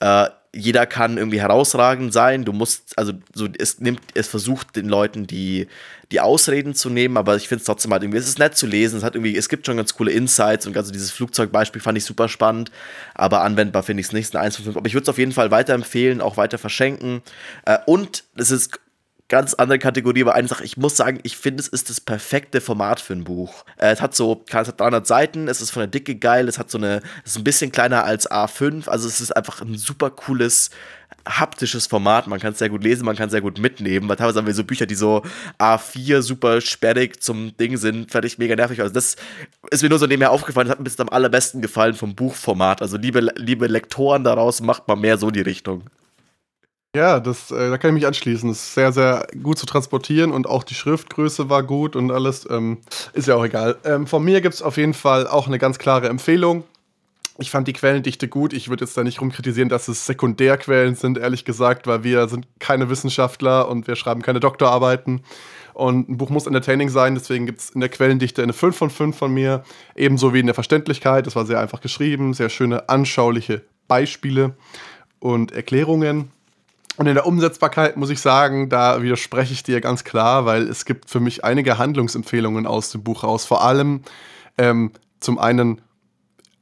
äh, jeder kann irgendwie herausragend sein. Du musst, also so, es nimmt, es versucht den Leuten die, die Ausreden zu nehmen, aber ich finde es trotzdem halt irgendwie, es ist nett zu lesen, es hat irgendwie, es gibt schon ganz coole Insights und also dieses Flugzeugbeispiel fand ich super spannend, aber anwendbar finde ich es nicht, eine 1 von 5. Aber ich würde es auf jeden Fall weiterempfehlen, auch weiter verschenken. Äh, und es ist ganz andere Kategorie, aber eine Sache, ich muss sagen, ich finde, es ist das perfekte Format für ein Buch. Äh, es hat so, es hat 300 Seiten, es ist von der Dicke geil, es hat so eine, es ist ein bisschen kleiner als A5, also es ist einfach ein super cooles, haptisches Format. Man kann es sehr gut lesen, man kann es sehr gut mitnehmen, weil teilweise haben wir so Bücher, die so A4 super sperrig zum Ding sind, fertig mega nervig. Also das ist mir nur so nebenher aufgefallen, das hat mir bis am allerbesten gefallen vom Buchformat. Also liebe, liebe Lektoren daraus, macht mal mehr so die Richtung. Ja, das, äh, da kann ich mich anschließen. Das ist sehr, sehr gut zu transportieren und auch die Schriftgröße war gut und alles. Ähm, ist ja auch egal. Ähm, von mir gibt es auf jeden Fall auch eine ganz klare Empfehlung. Ich fand die Quellendichte gut. Ich würde jetzt da nicht rumkritisieren, dass es Sekundärquellen sind, ehrlich gesagt, weil wir sind keine Wissenschaftler und wir schreiben keine Doktorarbeiten. Und ein Buch muss entertaining sein, deswegen gibt es in der Quellendichte eine 5 von 5 von mir. Ebenso wie in der Verständlichkeit. Das war sehr einfach geschrieben, sehr schöne, anschauliche Beispiele und Erklärungen. Und in der Umsetzbarkeit muss ich sagen, da widerspreche ich dir ganz klar, weil es gibt für mich einige Handlungsempfehlungen aus dem Buch raus. Vor allem ähm, zum einen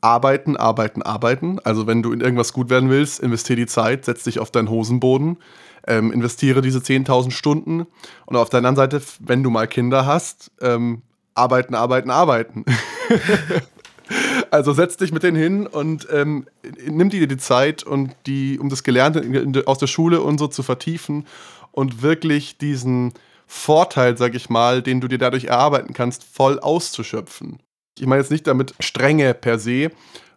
arbeiten, arbeiten, arbeiten. Also wenn du in irgendwas gut werden willst, investiere die Zeit, setz dich auf deinen Hosenboden, ähm, investiere diese 10.000 Stunden. Und auf der anderen Seite, wenn du mal Kinder hast, ähm, arbeiten, arbeiten, arbeiten. Also setz dich mit denen hin und ähm, nimm dir die Zeit und die, um das Gelernte aus der Schule und so zu vertiefen und wirklich diesen Vorteil, sag ich mal, den du dir dadurch erarbeiten kannst, voll auszuschöpfen. Ich meine jetzt nicht damit Strenge per se,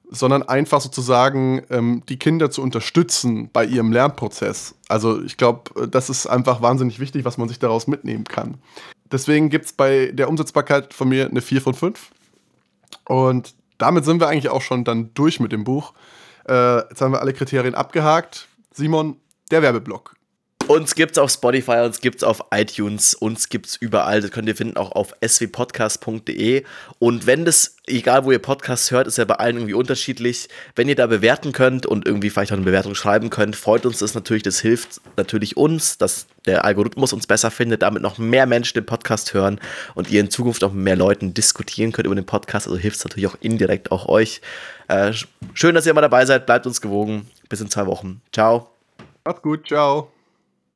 sondern einfach sozusagen ähm, die Kinder zu unterstützen bei ihrem Lernprozess. Also ich glaube, das ist einfach wahnsinnig wichtig, was man sich daraus mitnehmen kann. Deswegen gibt es bei der Umsetzbarkeit von mir eine 4 von 5. Und damit sind wir eigentlich auch schon dann durch mit dem Buch. Äh, jetzt haben wir alle Kriterien abgehakt. Simon, der Werbeblock. Uns gibt's auf Spotify, uns gibt's auf iTunes, uns gibt's überall. Das könnt ihr finden auch auf swpodcast.de. Und wenn das, egal wo ihr Podcasts hört, ist ja bei allen irgendwie unterschiedlich. Wenn ihr da bewerten könnt und irgendwie vielleicht auch eine Bewertung schreiben könnt, freut uns das natürlich. Das hilft natürlich uns, dass der Algorithmus uns besser findet, damit noch mehr Menschen den Podcast hören und ihr in Zukunft auch mit mehr Leuten diskutieren könnt über den Podcast. Also hilft es natürlich auch indirekt auch euch. Äh, schön, dass ihr mal dabei seid. Bleibt uns gewogen. Bis in zwei Wochen. Ciao. Macht's gut. Ciao.